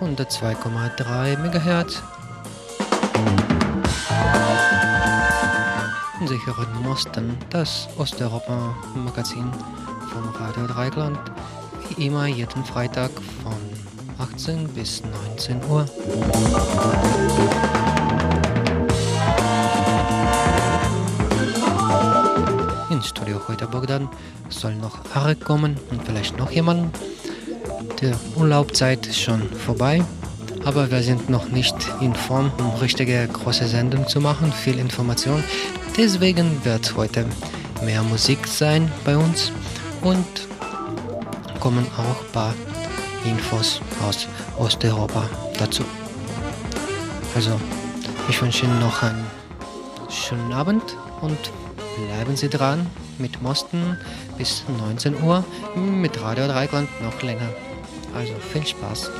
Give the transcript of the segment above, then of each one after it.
Radio Dreikland auf 102,3 MHz. Sie hören Mosten, das Osteuropa-Magazin vom Radio Dreikland, wie immer jeden Freitag von 18 bis 19 Uhr. Ins Studio heute Bogdan soll noch Arek kommen und vielleicht noch jemand. Die Urlaubzeit ist schon vorbei, aber wir sind noch nicht in Form, um richtige große Sendung zu machen, viel Information. Deswegen wird heute mehr Musik sein bei uns und kommen auch ein paar Infos aus Osteuropa dazu. Also, ich wünsche Ihnen noch einen schönen Abend und bleiben Sie dran mit Mosten bis 19 Uhr, mit Radio Dreikland noch länger. Also viel Spaß.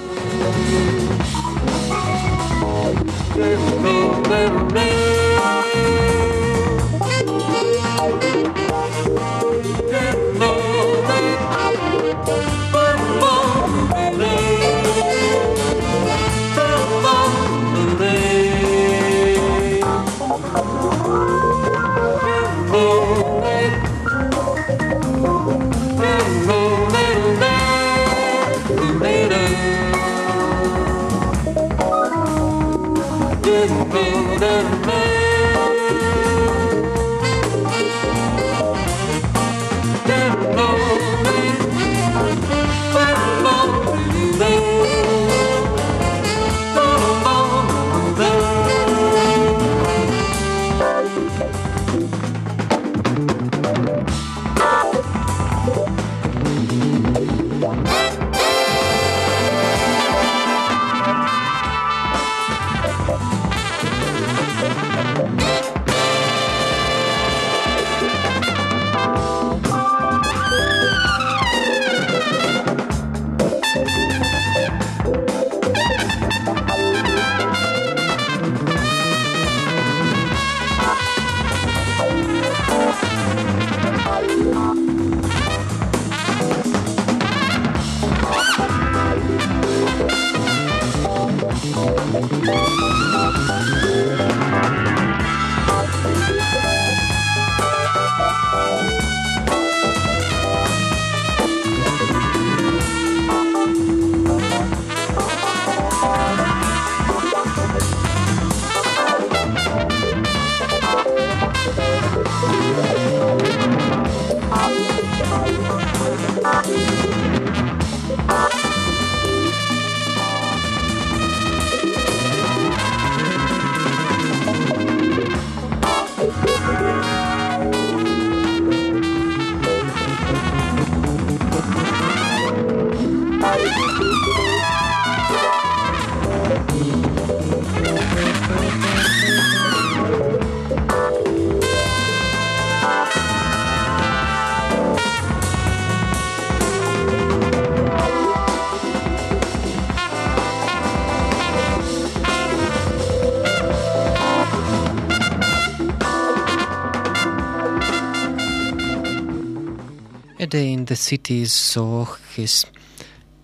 Day in the City, so ist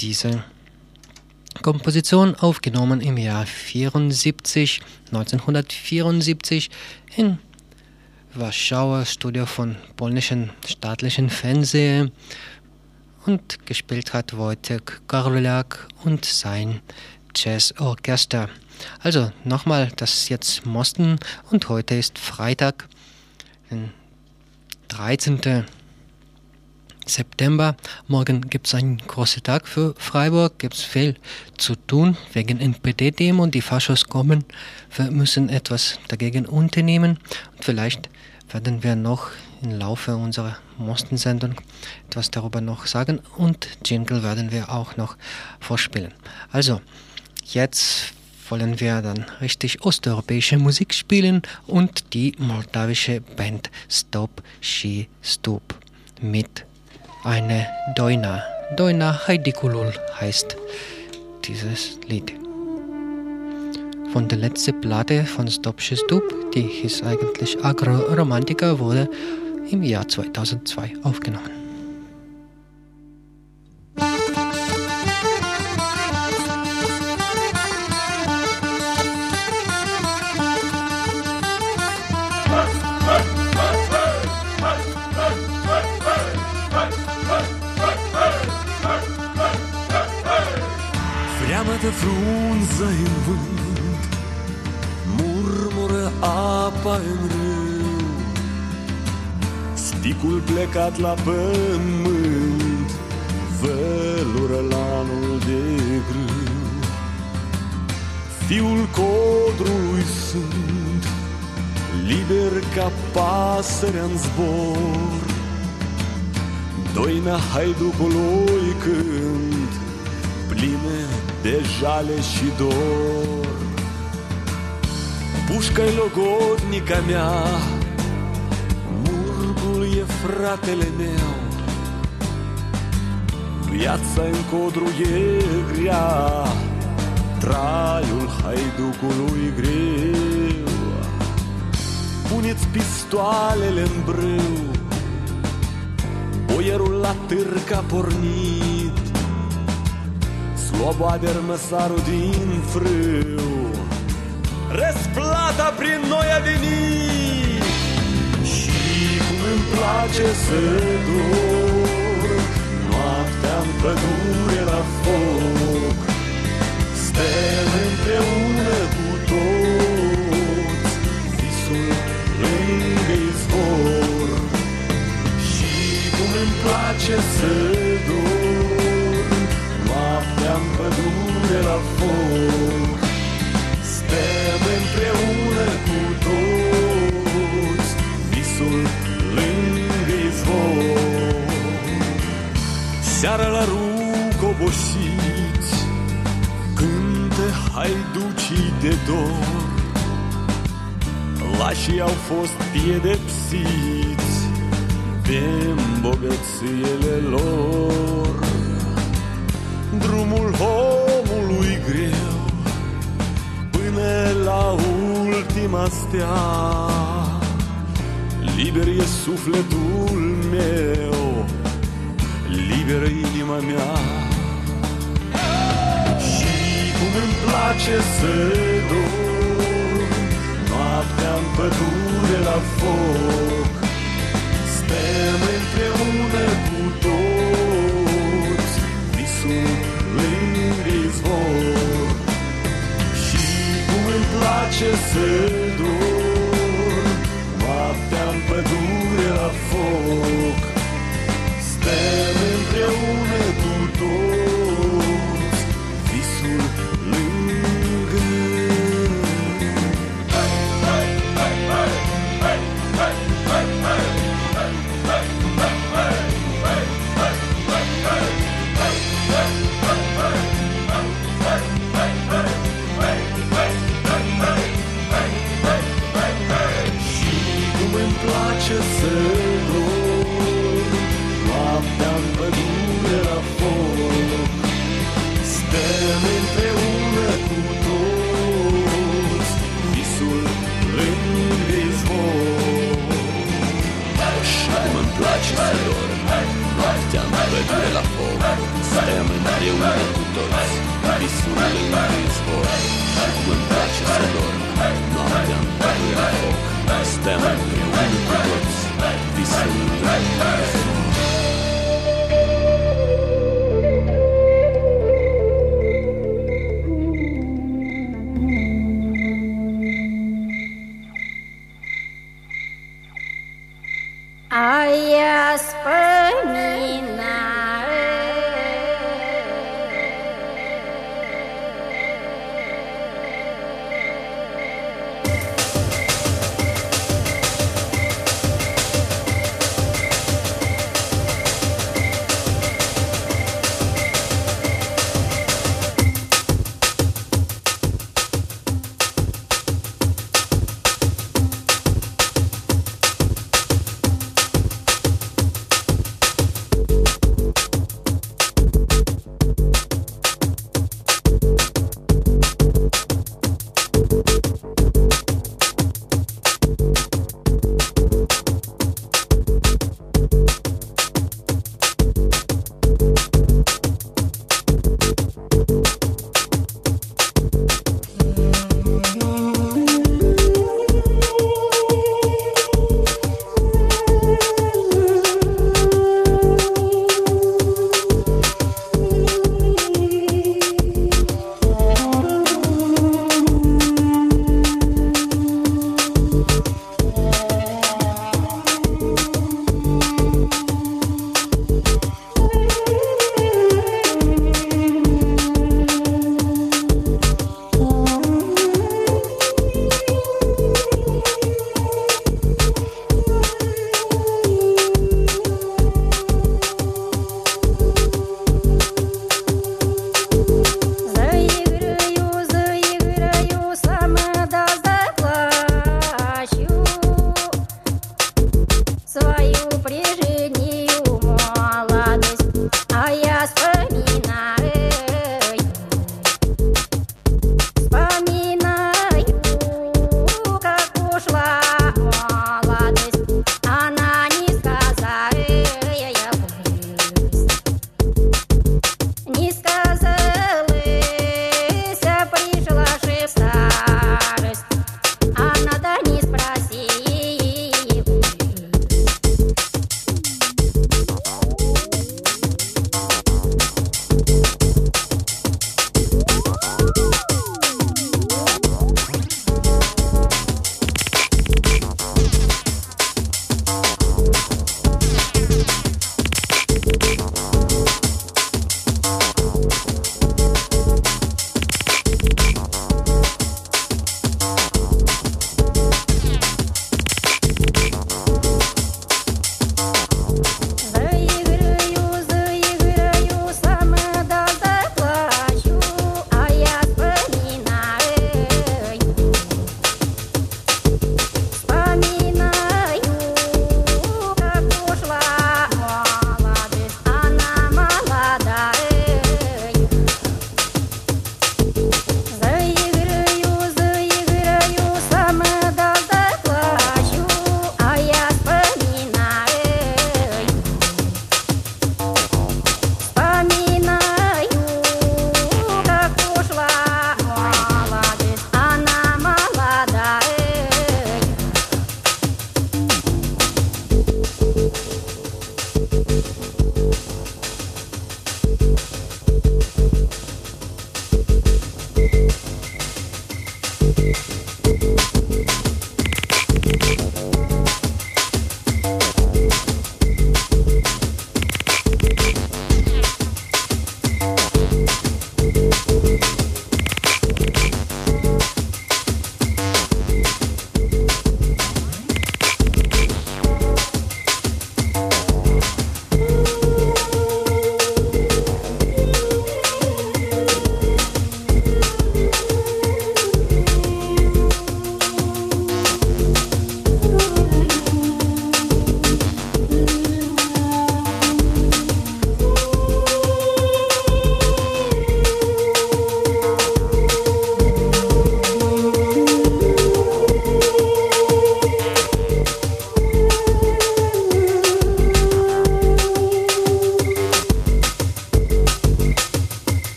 diese Komposition aufgenommen im Jahr 74, 1974 in Warschauer Studio von polnischen staatlichen Fernsehen und gespielt hat Wojtek Karolak und sein Jazzorchester. Also nochmal, das ist jetzt Mosten und heute ist Freitag, den 13. September. Morgen gibt es einen großen Tag für Freiburg, gibt es viel zu tun wegen NPD-Demo die Faschos kommen. Wir müssen etwas dagegen unternehmen und vielleicht werden wir noch im Laufe unserer Mostensendung etwas darüber noch sagen und Jingle werden wir auch noch vorspielen. Also, jetzt wollen wir dann richtig osteuropäische Musik spielen und die moldawische Band Stop She Stoop mit eine Doina. Doina Heidikulul heißt dieses Lied. Von der letzten Platte von Stopsche Stup, die hieß eigentlich Agro Romantica, wurde im Jahr 2002 aufgenommen. Frunză în vânt Murmură apa în râu. Sticul plecat la pământ Vălură lanul de grâu. Fiul codrului sunt Liber ca pasărea în zbor. Doina haiducului când Pline de jale și dor. Pușca-i logodnica mea Murgul e fratele meu. Viața în codru e grea Traiul haiducului greu. Puneți pistoalele în brâu Boierul la târg a pornit Sloboader măsarul din frâu. Răsplata prin noi a venit. Și cum îmi place să dorm Noaptea în pădure la foc. Stăm împreună cu toți Visul lângă izvor. Și cum îmi place să dorm Noaptea în pădure la foc. Stăm împreună cu toți Visul lângă izvor. Seara la rug obosiți Cântă haiducii de dor. Lașii au fost piedepsiți De îmbogățiile lor Drumul omului greu Până la ultima stea. Liber e sufletul meu Liberă inima mea. Și cum îmi place să dorm Noaptea în pădure la foc precious Hey!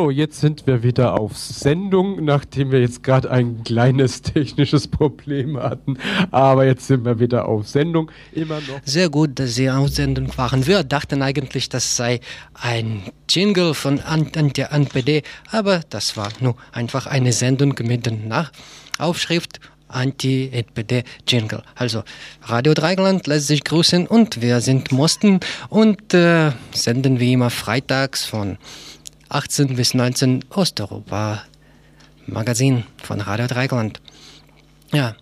So, jetzt sind wir wieder auf Sendung, nachdem wir jetzt gerade ein kleines technisches Problem hatten. Aber jetzt sind wir wieder auf Sendung. Immer noch. Sehr gut, dass Sie auf Sendung waren. Wir dachten eigentlich, das sei ein Jingle von An- An- der NPD, aber das war nur einfach eine Sendung mit der Aufschrift Anti-NPD-Jingle. Also Radio Dreigland lässt sich grüßen und wir sind Mosten und äh, senden wie immer freitags von 18 bis 19 Osteuropa Magazin von Radio Dreigland. Ja,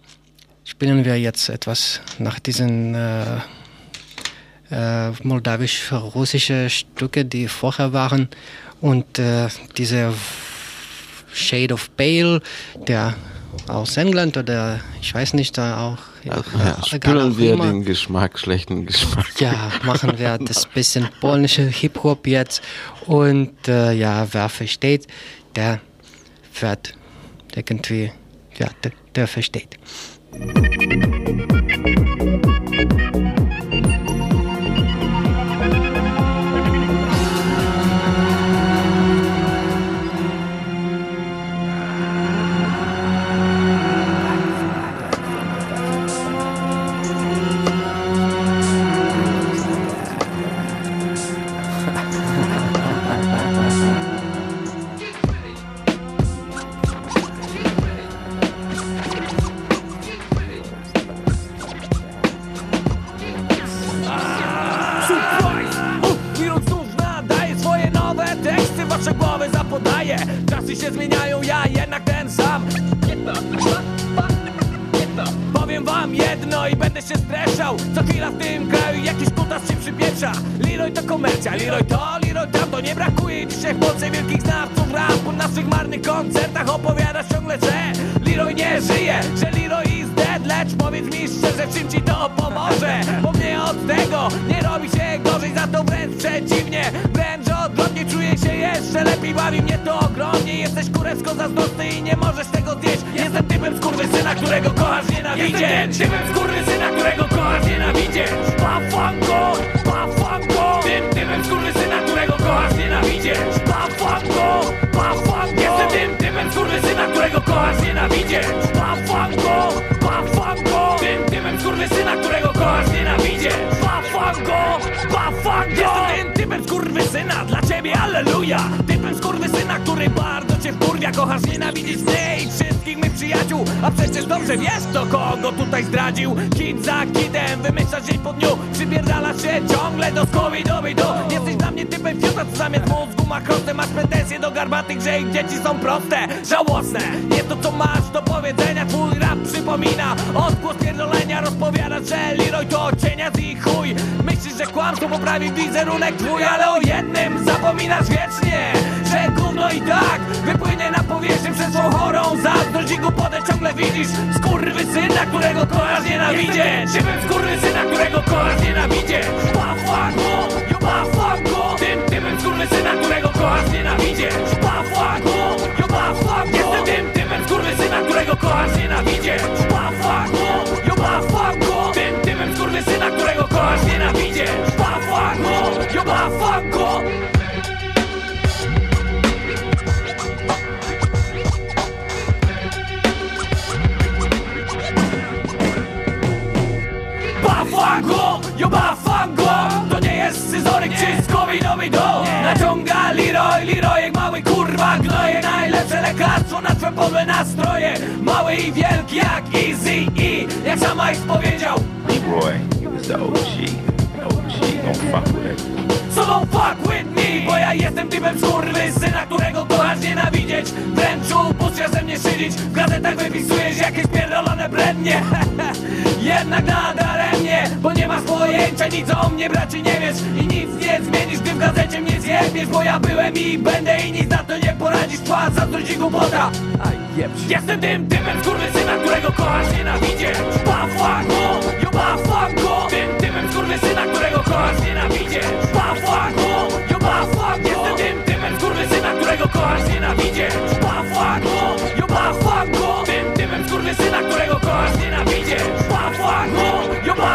spielen wir jetzt etwas nach diesen äh, äh, moldawisch-russische Stücke, die vorher waren und äh, diese Shade of Pale, der aus England oder ich weiß nicht, da auch. Ja, egal spülen auch wir immer. den Geschmack, schlechten Geschmack. Ja, machen wir das bisschen polnische Hip-Hop jetzt. Und äh, ja, wer versteht, der wird irgendwie, ja, der, der versteht. Jedno i będę się streszał Co chwila w tym kraju jakiś kutas się przypieprza Leroy to komercja, Leroy to, Leroy tam To nie brakuje dzisiaj w Polsce wielkich znawców rap Po naszych marnych koncertach opowiadasz ciągle, że Leroy nie żyje, że Leroy is dead. Lecz powiedz mi szczerze, czym ci to pomoże? Bo mnie od tego nie robi się gorzej Za to wręcz przeciwnie, wręcz odwrotnie Czuję się jeszcze lepiej, bawi mnie to ogromnie. Jesteś kurewsko zazdrosny i nie możesz tego zjeść. Jestem typem skurwysyna, którego kochasz nienawidzieć Jestem typem skurwysyna, którego kochasz nienawidzieć Pafango, pafango kochasz nienawidzieć Bafam go, bafam go. Tym typem skurwysyna, którego kochasz nienawidzieć Bafam go, bafam go. Jestem tym typem skurwysyna, dla ciebie alleluja. Typem skurwysyna, który bardzo cię wkurwia. Kochasz nienawidzieć mnie i wszystkich mych przyjaciół. A przecież dobrze wiesz, to kogo tutaj zdradził. Kid za kidem, wymyślasz dzień po dniu. Przypierdala się ciągle do skowi do Jesteś dla mnie typem fiuta, co zamiast mów ma krosę Masz pretensje do garbatych, że ich dzieci są proste Żałosne, nie to co masz do powiedzenia Twój rap przypomina. Odgłos pierdolenia Rozpowiadasz, że Leroy to cienias i chuj. Myślisz, że kłamstwo poprawi wizerunek twój Ale o jednym zapominasz wiecznie Że gówno i tak wypłynie na powierzchnię Przez swą chorą. Zazdrość i głupotę ciągle widzisz. Skurwysyna, którego kochasz nienawidzieć Typem skurwysyna, którego kochasz nienawidzieć Bafuago, yo bafuago Tym Mamy syna, którego kochasz, nienawidzisz Pawła go, jo Pawła go. Jestem tym tymem syna, którego kochasz, nienawidzisz Pawła go, jo Pawła go. Tym tymem syna, którego kochasz, nienawidzisz Pawła go, jo Pawła go jo czy skowidowy do Naciąga Leroy, Leroy jak mały kurwa gnoje. Najlepsze lekarstwo na twoje podłe nastroje. Mały i wielki jak Easy E. Jak sam Ice powiedział. Roy, he was the OG. OG, don't fuck with it. So don't fuck with me Bo ja jestem typem syna, którego kochasz nienawidzieć. Wręcz upuszczasz ze mnie szydzić. W gazetach wypisujesz jakieś pierdolone brednie Jednak nadaremnie Bo nie masz pojęcia nic o mnie braci nie wiesz. I nic nie zmienisz gdy w gazecie mnie zjebiesz Bo ja byłem i będę i nic na to nie poradzisz. Twa zazdrość i głupota Jestem tym typem syna, którego kochasz nienawidzieć Bafuago, yo bafuago Tym typem syna, którego kochasz nienawidzieć Bafuago, yo bafuago Jestem tym typem syna, którego kochasz nienawidzieć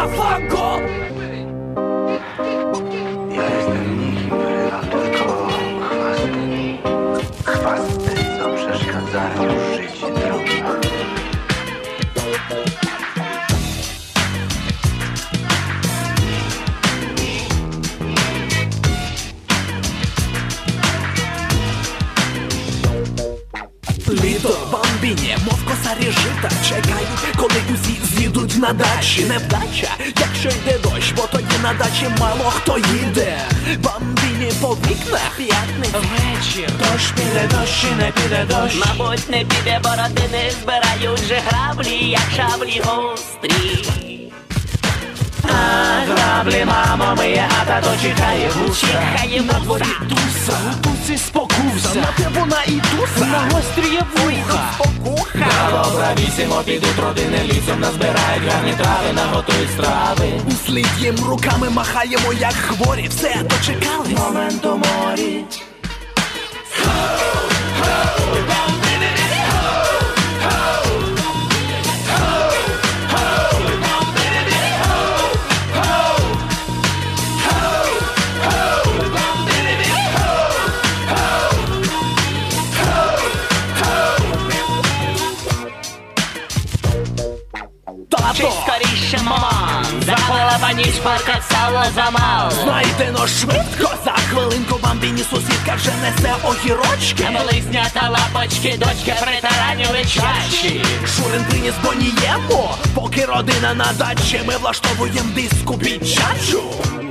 放空。Бомбіні, мов косарі жита Чекають, коли усі з'їдуть на дачі. Невдача, якщо йде дощ, бо тоді на дачі мало хто їде. Бамбіні по вікнах П'ятниця. Вечір. Дощ піде, дощ і не піде дощ. Мабуть, не піде бородини, збирають же граблі, як шаблі гострі. А граблі, мамо, моє, а тато чекає гуса Чекає На дворі туса, у тусі спокуса На те вона і туса, на гостріє вуха Спокуха Правісімо підуть родини лісом Назбирають гарні трави, наготують страви Услід їм руками махаємо, як хворі Все дочекались. Моменту морі Чи ніч парка замал. знайте но швидко За хвилинку бамбіні сусідка вже несе огірочки Близнята лапочки, дочки притаранюють чаші. Шурин приніс боніємо, поки родина на дачі Ми влаштовуємо диску підчачу Ciao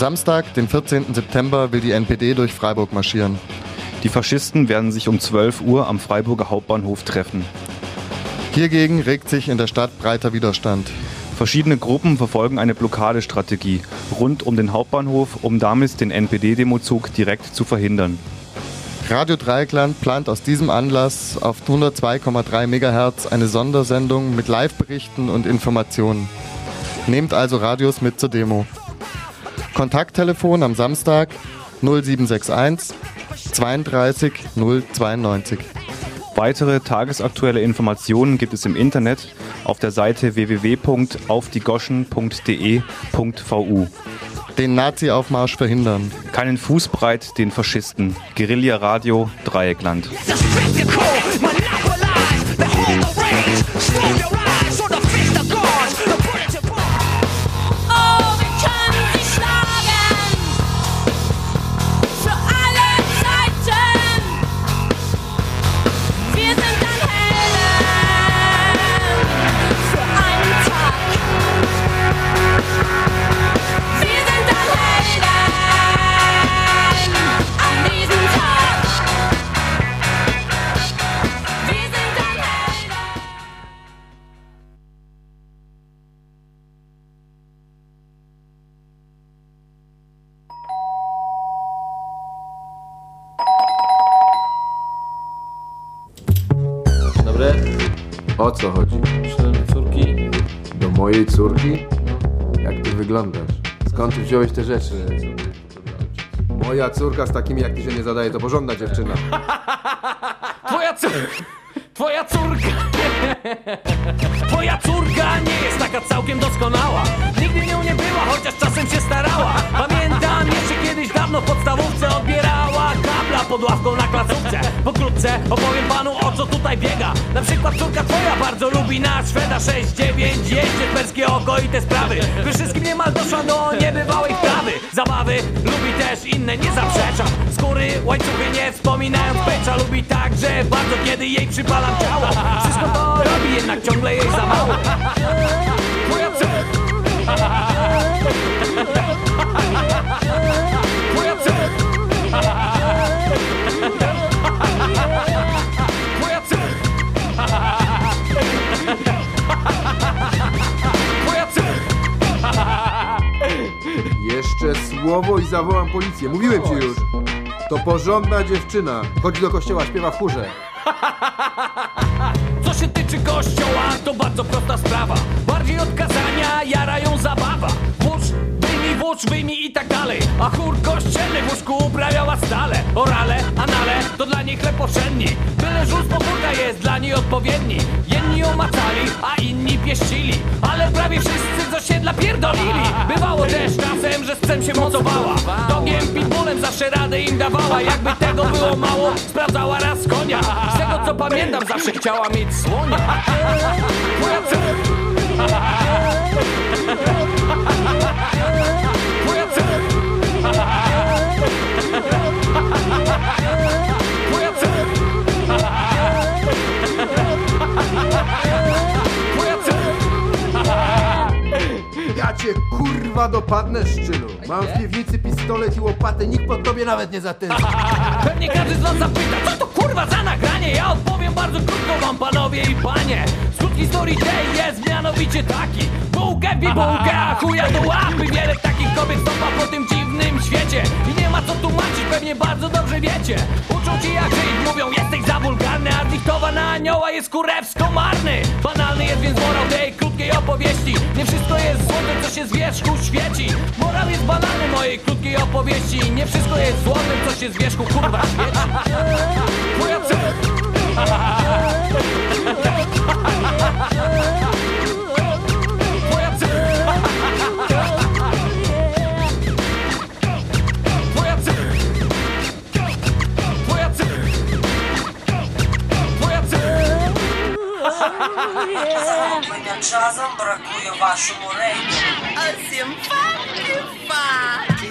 Samstag, den 14. September, will die NPD durch Freiburg marschieren. Die Faschisten werden sich um 12 Uhr am Freiburger Hauptbahnhof treffen. Hiergegen regt sich in der Stadt breiter Widerstand. Verschiedene Gruppen verfolgen eine Blockadestrategie rund um den Hauptbahnhof, um damit den NPD-Demozug direkt zu verhindern. Radio Dreieckland plant aus diesem Anlass auf 102,3 MHz eine Sondersendung mit Live-Berichten und Informationen. Nehmt also Radios mit zur Demo. Kontakttelefon am Samstag 0761 32 092. Weitere tagesaktuelle Informationen gibt es im Internet auf der Seite www.aufdiegoschen.de.vu. Den Nazi-Aufmarsch verhindern. Keinen Fußbreit den Faschisten. Guerilla Radio Dreieckland. Oh, O co chodzi? Córki Do mojej córki? Jak ty wyglądasz? Skąd ty wziąłeś te rzeczy? Moja córka z takimi jak ty się nie zadaje, to porządna dziewczyna. Twoja córka Twoja córka Twoja córka nie jest taka całkiem doskonała Nigdy nią nie była, chociaż czasem się starała Pamiętam jeszcze kiedyś dawno w podstawówce pod ławką na placówce Pokrótce opowiem panu o co tutaj biega. Na przykład córka twoja bardzo lubi na Szweda 6-9 Jeździ w perskie oko i te sprawy. We wszystkim niemal doszła do niebywałej wprawy Zabawy lubi też inne, nie zaprzeczam Skóry, łańcuchy nie wspominając pecza Lubi także bardzo kiedy jej przypalam ciało Wszystko to robi jednak ciągle jej za mało Słowo i zawołam policję. Mówiłem ci już. To porządna dziewczyna. Chodzi do kościoła, śpiewa w chórze. Co się tyczy kościoła, to bardzo prosta sprawa Bardziej od kazania jara ją zabawa Włócz, wyjmij, włócz, wyjmij i tak dalej. A chór kościelny w łóżku uprawiała stale. Orale, anale, to dla niej chleb powszedni. Żul z podwórka jest dla niej odpowiedni. Jedni ją macali, a inni pieścili. Ale prawie wszyscy z osiedla pierdolili. Bywało też czasem, że z psem się mocowała. Dogiem, pitbullem zawsze radę im dawała. Jakby tego było mało, sprawdzała raz konia. Z tego co pamiętam, zawsze chciała mieć słonia. Twoja cię kurwa dopadnę, szczylu. Mam w piwnicy pistolet i łopatę, nikt pod tobie nawet nie zatęskni. Pewnie każdy z was zapyta, co to kurwa za nagranie? Ja odpowiem bardzo krótko wam panowie i panie Skrót historii tej jest mianowicie taki Bułkę, bibułkę, a chuja do łapy Wiele takich kobiet stopa po tym dziwnym świecie I nie ma co tłumaczyć, pewnie bardzo dobrze wiecie Uczą ci jak żyć, mówią jesteś za wulgarny A na anioła jest kurewsko marny Banalny jest więc morał tej krótkiej krótkiej opowieści. Nie wszystko jest złote, co się z wierzchu świeci. Morał jest banalny mojej krótkiej opowieści. Nie wszystko jest złote, co się z wierzchu kurwa świeci. Moja Захоплення джазом бракує вашому рейтингу. А симпатії фаті.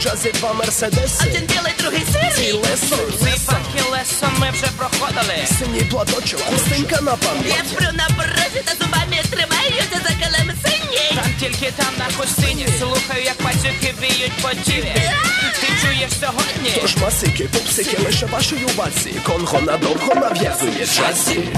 Джази два мерседеси. Один білий, другий сирий. Ці лесон, Цей лесон ми вже проходили. синій платочок, хустинка на Я сплю на порозі та зубами тримаюся за килим синій. Там тільки там на хустині. Слухаю, як пацюки віють по тілі. Ти чуєш сьогодні? Тож масики, пупсики, лише вашій увазі Конго надовго нав'язує джазі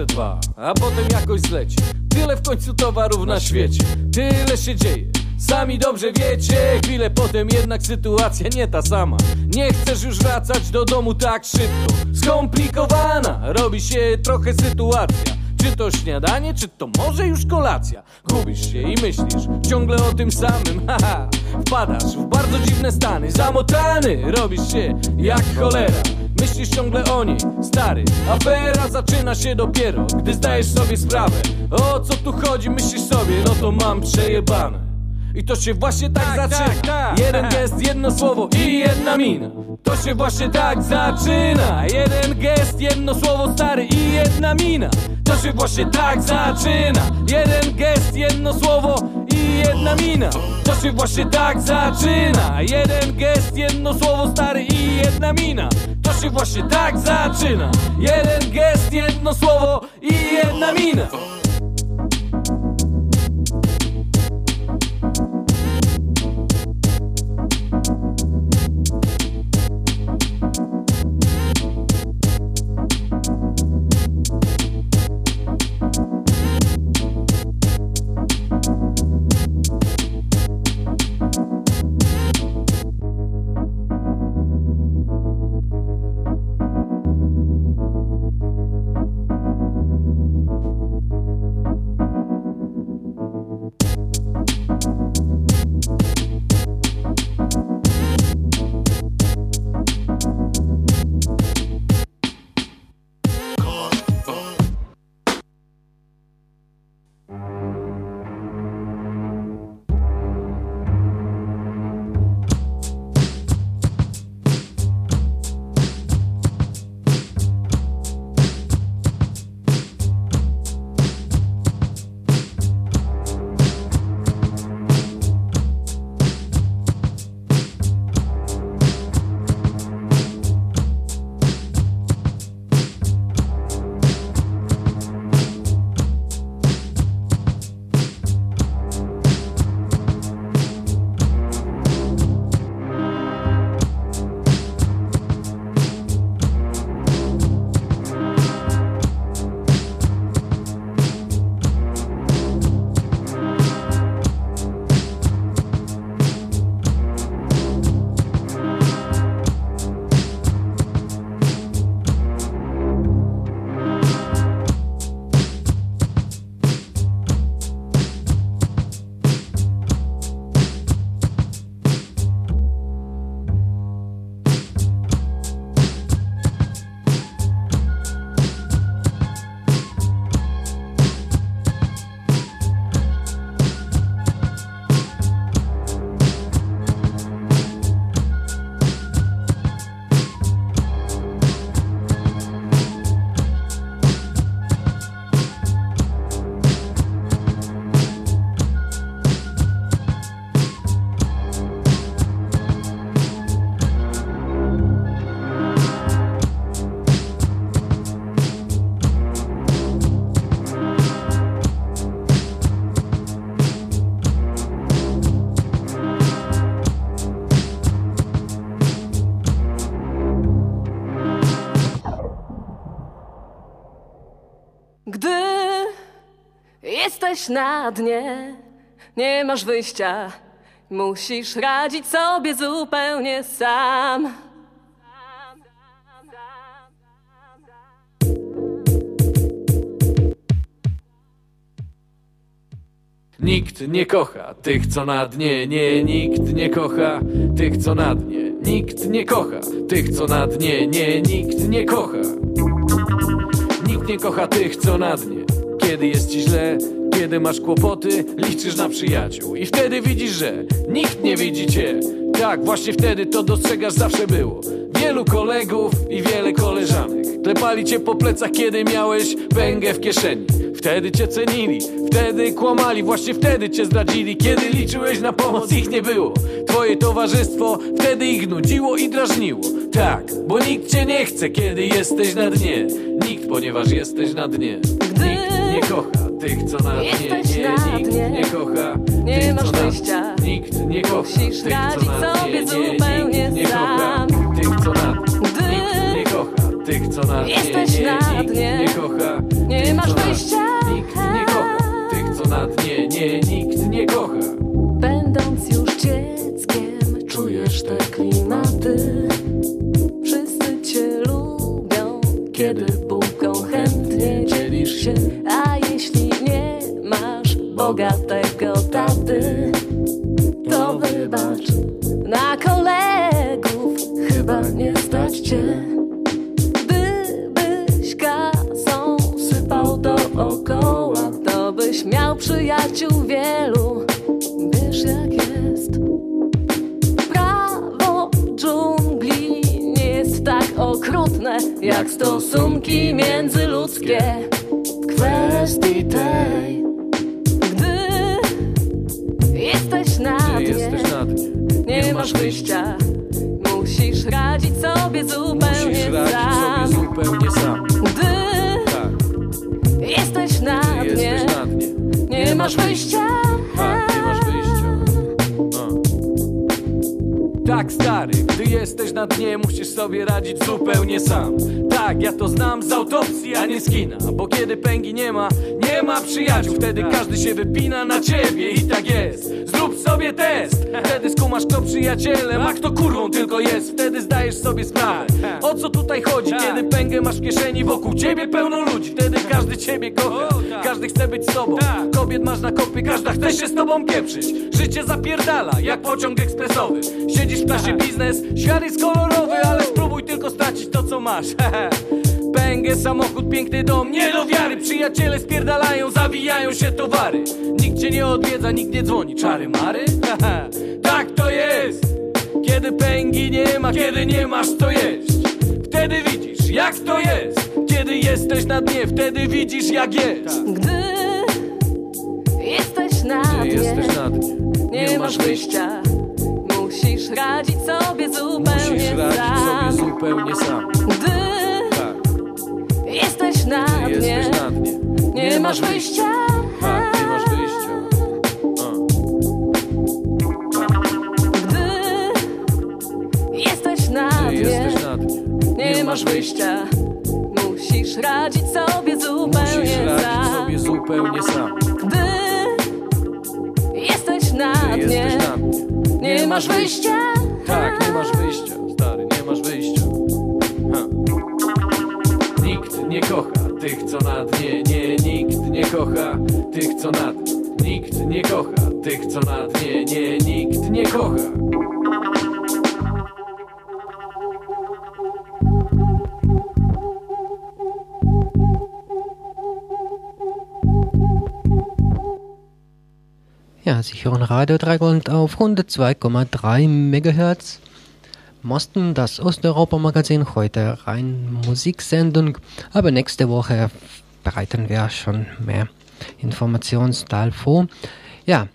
może dwa, a potem jakoś zleci. Tyle w końcu towarów na świecie. Tyle się dzieje. Sami dobrze wiecie, chwilę potem jednak sytuacja nie ta sama. Nie chcesz już wracać do domu tak szybko. Skomplikowana robi się trochę sytuacja. Czy to śniadanie, czy to może już kolacja? Gubisz się i myślisz ciągle o tym samym. Haha, wpadasz w bardzo dziwne stany. Zamotany robisz się jak cholera Myślisz ciągle o niej, stary. Afera zaczyna się dopiero, gdy zdajesz sobie sprawę. O co tu chodzi, myślisz sobie, no to mam przejebane. I to się właśnie tak, zaczyna. Jeden gest, jedno słowo i jedna mina. To się właśnie tak zaczyna. Jeden gest, jedno słowo stary i jedna mina. To się właśnie tak zaczyna. Jeden gest, jedno słowo jedna mina. To się właśnie tak zaczyna. Jeden gest, jedno słowo stary i jedna mina. To się właśnie tak zaczyna. Jeden gest, jedno słowo i jedna mina jesteś na dnie, nie masz wyjścia, musisz radzić sobie zupełnie sam. Nikt nie kocha tych, co na dnie, nie, nikt nie kocha tych, co na dnie. Nikt nie kocha tych, co na dnie, nie, nikt nie kocha. Nikt nie kocha tych, co na dnie. Kiedy jest ci źle, kiedy masz kłopoty, liczysz na przyjaciół. I wtedy widzisz, że nikt nie widzi cię. Tak, właśnie wtedy to dostrzegasz zawsze było. Wielu kolegów i wiele koleżanek. Klepali cię po plecach, kiedy miałeś węgę w kieszeni. Wtedy cię cenili, wtedy kłamali, właśnie wtedy cię zdradzili. Kiedy liczyłeś na pomoc, ich nie było. Twoje towarzystwo wtedy ich nudziło i drażniło. Tak, bo nikt cię nie chce, kiedy jesteś na dnie. Nikt, ponieważ jesteś na dnie. Nie kocha tych, co na dnie. Jesteś Nie, na nikt nie kocha Nie tych, masz co wyjścia. Nikt nie kocha Musisz tych, co radzić na sobie. Nie, zupełnie nie kocha sam. tych, co na dnie. Nikt nie kocha tych, co na dnie Jesteś nie, na dnie. nie kocha Nie masz co wyjścia. Nikt nie kocha tych co na dnie nie, nikt się z tobą pieprzyć. Życie zapierdala, jak pociąg ekspresowy. Siedzisz w klasie biznes, świat jest kolorowy Ale spróbuj tylko stracić to co masz. Pęgę, samochód, piękny dom, nie do wiary. Przyjaciele spierdalają, zawijają się towary. Nikt cię nie odwiedza, nikt nie dzwoni. Czary mary? tak to jest. Kiedy pęgi nie ma, kiedy nie masz co jeść. Wtedy widzisz jak to jest. Kiedy jesteś na dnie, wtedy widzisz jak jest. Gdy na Gdy dnie, jesteś na dnie nie masz wyjścia. Musisz radzić sobie zupełnie Musisz radzić sam. sobie zupełnie sam Gdy Tak, jesteś na ty dnie, jesteś na dnie nie masz wyjścia. Tak, nie masz wyjścia. Gdy jesteś na Ty dnie, jesteś na dnie nie masz wyjścia. Musisz radzić sobie Musisz zupełnie radzić sam. sobie zupełnie sam dnie, jesteś na dnie nie masz wyjścia. Tak, nie masz wyjścia, stary, nie masz wyjścia. Ha. Nikt nie kocha tych, co na dnie, nie, nikt nie kocha tych, co na dnie. Nikt nie kocha tych, co na dnie, nie, nikt nie kocha. Ja, Sie hören Radio Dreigland auf 102,3 MHz. Mosten das Osteuropa-Magazin heute rein Musiksendung, aber nächste Woche bereiten wir schon mehr Informationsteil vor. Ja,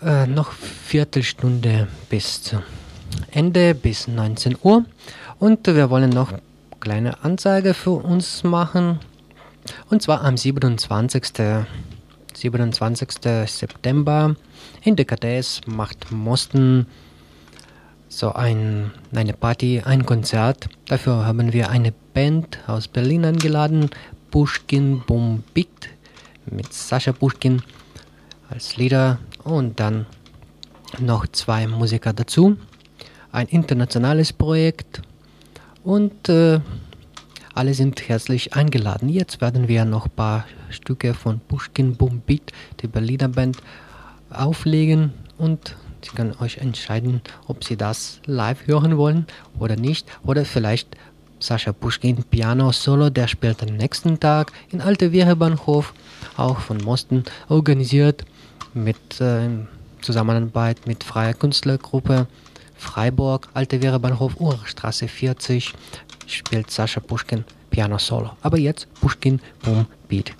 äh, noch Viertelstunde bis zu Ende, bis 19 Uhr. Und wir wollen noch kleine Ansage für uns machen. Und zwar am 27. 27. September in der KDS macht Mosten so ein, eine Party, ein Konzert. Dafür haben wir eine Band aus Berlin eingeladen, Pushkin Bombit mit Sascha Pushkin als Leader und dann noch zwei Musiker dazu. Ein internationales Projekt und äh, alle sind herzlich eingeladen. Jetzt werden wir noch ein paar Stücke von Pushkin Bombit, die Berliner Band, auflegen und Sie können euch entscheiden, ob Sie das live hören wollen oder nicht. Oder vielleicht Sascha Pushkin Piano Solo, der spielt am nächsten Tag in Alte Viere Bahnhof, auch von Mosten, organisiert mit äh, Zusammenarbeit mit Freier Künstlergruppe Freiburg, Alte Viere Bahnhof, Urstraße 40, spielt Sascha Pushkin Piano Solo. Aber jetzt Pushkin Boom Beat.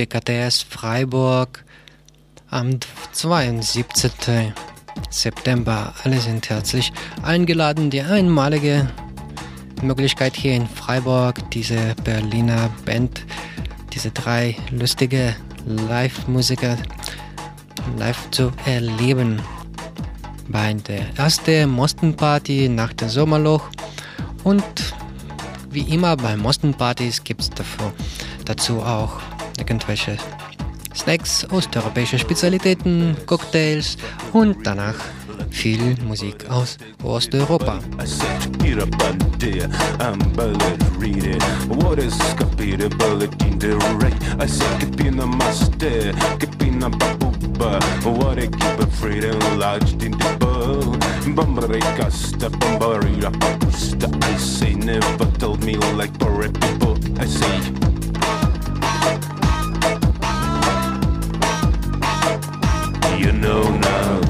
DKTS Freiburg am 72. September. Alle sind herzlich eingeladen. Die einmalige Möglichkeit hier in Freiburg, diese Berliner Band, diese drei lustige Live-Musiker live zu erleben. Bei der ersten Mostenparty nach dem Sommerloch und wie immer bei Mostenpartys gibt es dazu auch irgendwelche Snacks, osteuropäische Spezialitäten, Cocktails und danach viel Musik aus Osteuropa. Get up You know now.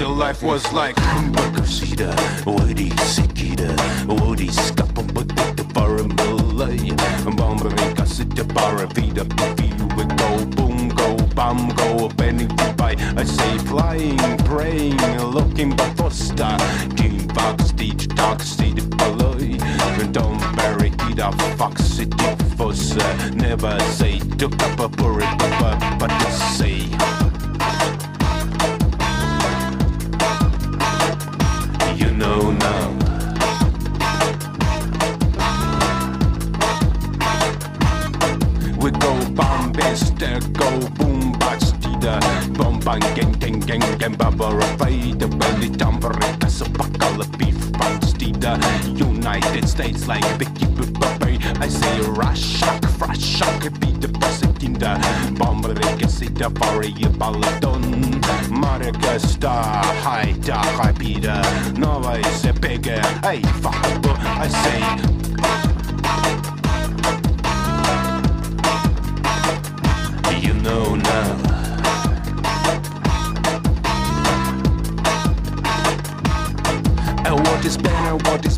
Your life was like Bakasida, Woody Sikida, Woody Scapa, but the Paramalay, Bombarika, Sita Paravida, Pipi, we go, boom, go, bam, go, Benny Dubai. I say flying, praying, looking but foster, King Fox, teach, see the Paloi, don't bury Fox City, Foss, never say, took up a purry, but, to say. Eh. You know now. We go bombastic, uh, go boom bastida, bomb bang gang gang gang gang babara fade, belly tamper, so pakala beef bastida. United States like Becky Bubbery. I say Rashak, Frashak, be the president. Bomberike sitter varje balladon. Marika star, high da, high, be Nova is a bigger, hey fuck, I say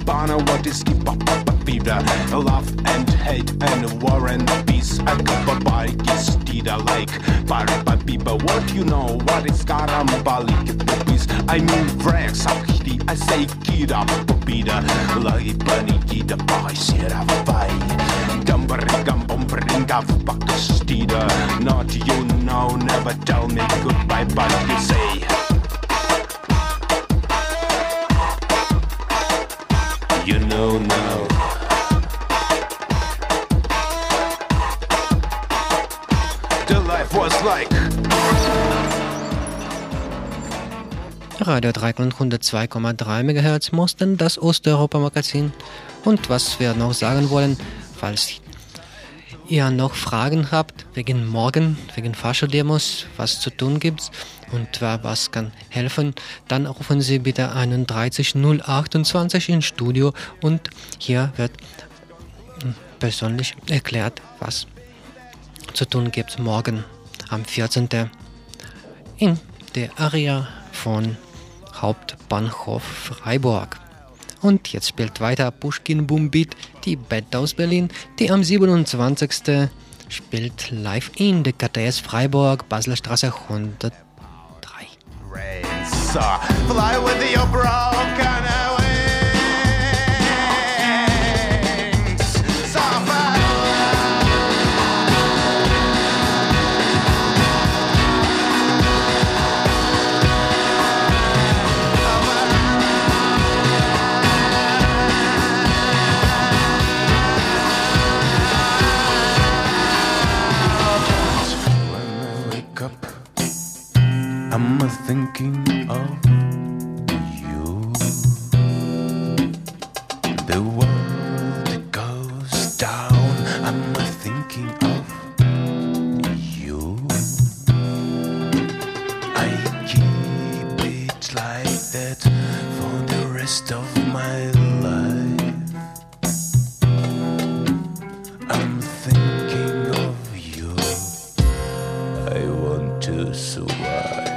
Bana, what is Bieder? Love and hate and war and peace. A cup bike is Dida like Paripa Biba. What you know? What is Karambalik? I mean, Rex, I say Kida, Popida, Laipa Nikita, Pai, Sierra, Pai. Dumbringam, Bombringa, Pakastida. Not you know, never tell me goodbye, but you say. Know now. The. Radio Dreikland 102,3 MHz Mosten, das Osteuropa-Magazin. Und was wir noch sagen wollen, falls ihr noch Fragen habt wegen morgen, wegen Faschodemos, was zu tun gibt und was kann helfen, dann rufen Sie bitte 31 028 ins Studio und hier wird persönlich erklärt, was zu tun gibt morgen am 14. in der Area von Hauptbahnhof Freiburg. Und jetzt spielt weiter Pushkin Boom Beat, die Band aus Berlin, die am 27. spielt live in der KTS Freiburg, Basler Straße 100. So, fly with your broken thinking of you. The world goes down, I'm thinking of you. I keep it like that for the rest of my life. I'm thinking of you. I want to survive.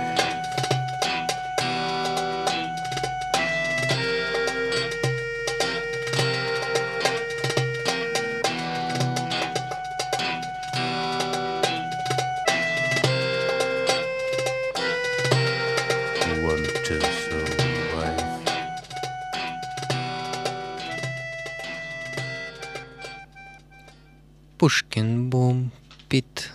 Pushkin Boom Beat.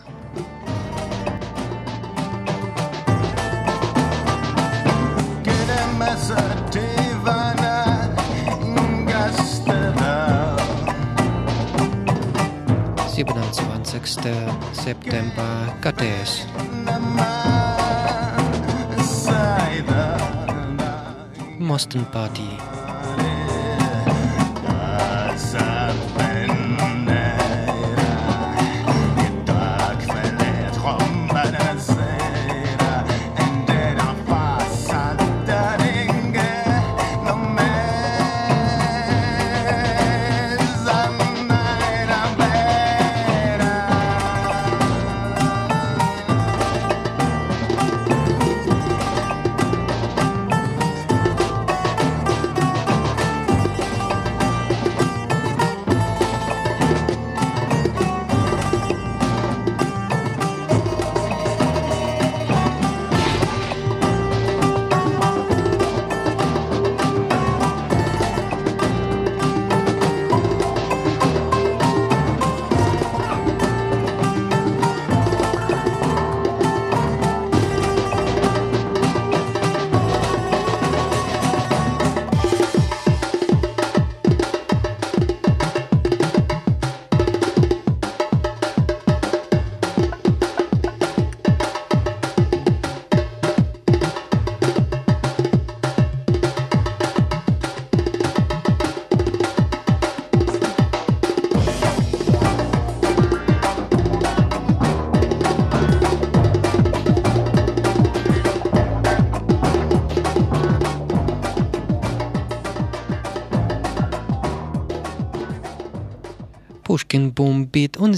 27. September KTS. Mosten Party.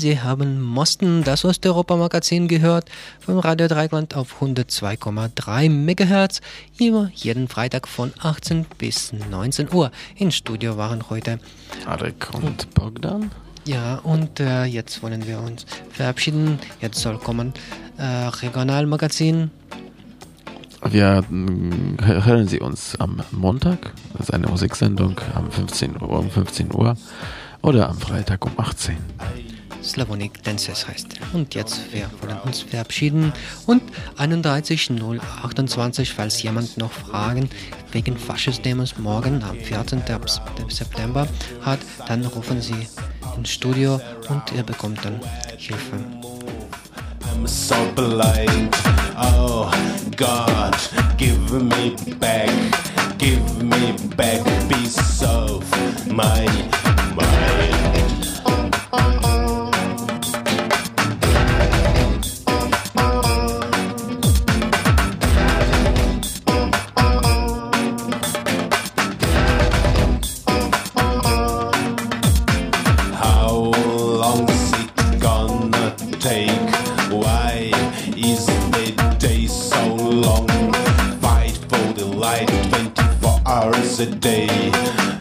Sie haben Mosten, das Osteuropa-Magazin gehört, vom Radio Dreigland auf 102,3 MHz, immer jeden Freitag von 18 bis 19 Uhr. Im Studio waren heute Arek und Bogdan. Ja, und äh, jetzt wollen wir uns verabschieden. Jetzt soll kommen äh, Regionalmagazin. Wir hö- hören Sie uns am Montag, das ist eine Musiksendung am 15 Uhr, um 15 Uhr oder am Freitag um 18 Slavonik Dances heißt. Und jetzt wir wollen uns verabschieden und 31028, falls jemand noch Fragen wegen Faschisdemos morgen am 14. September hat, dann rufen Sie ins Studio und ihr bekommt dann Hilfe. I'm so blind. Oh God, give me back, give me back piece of my mind. A day.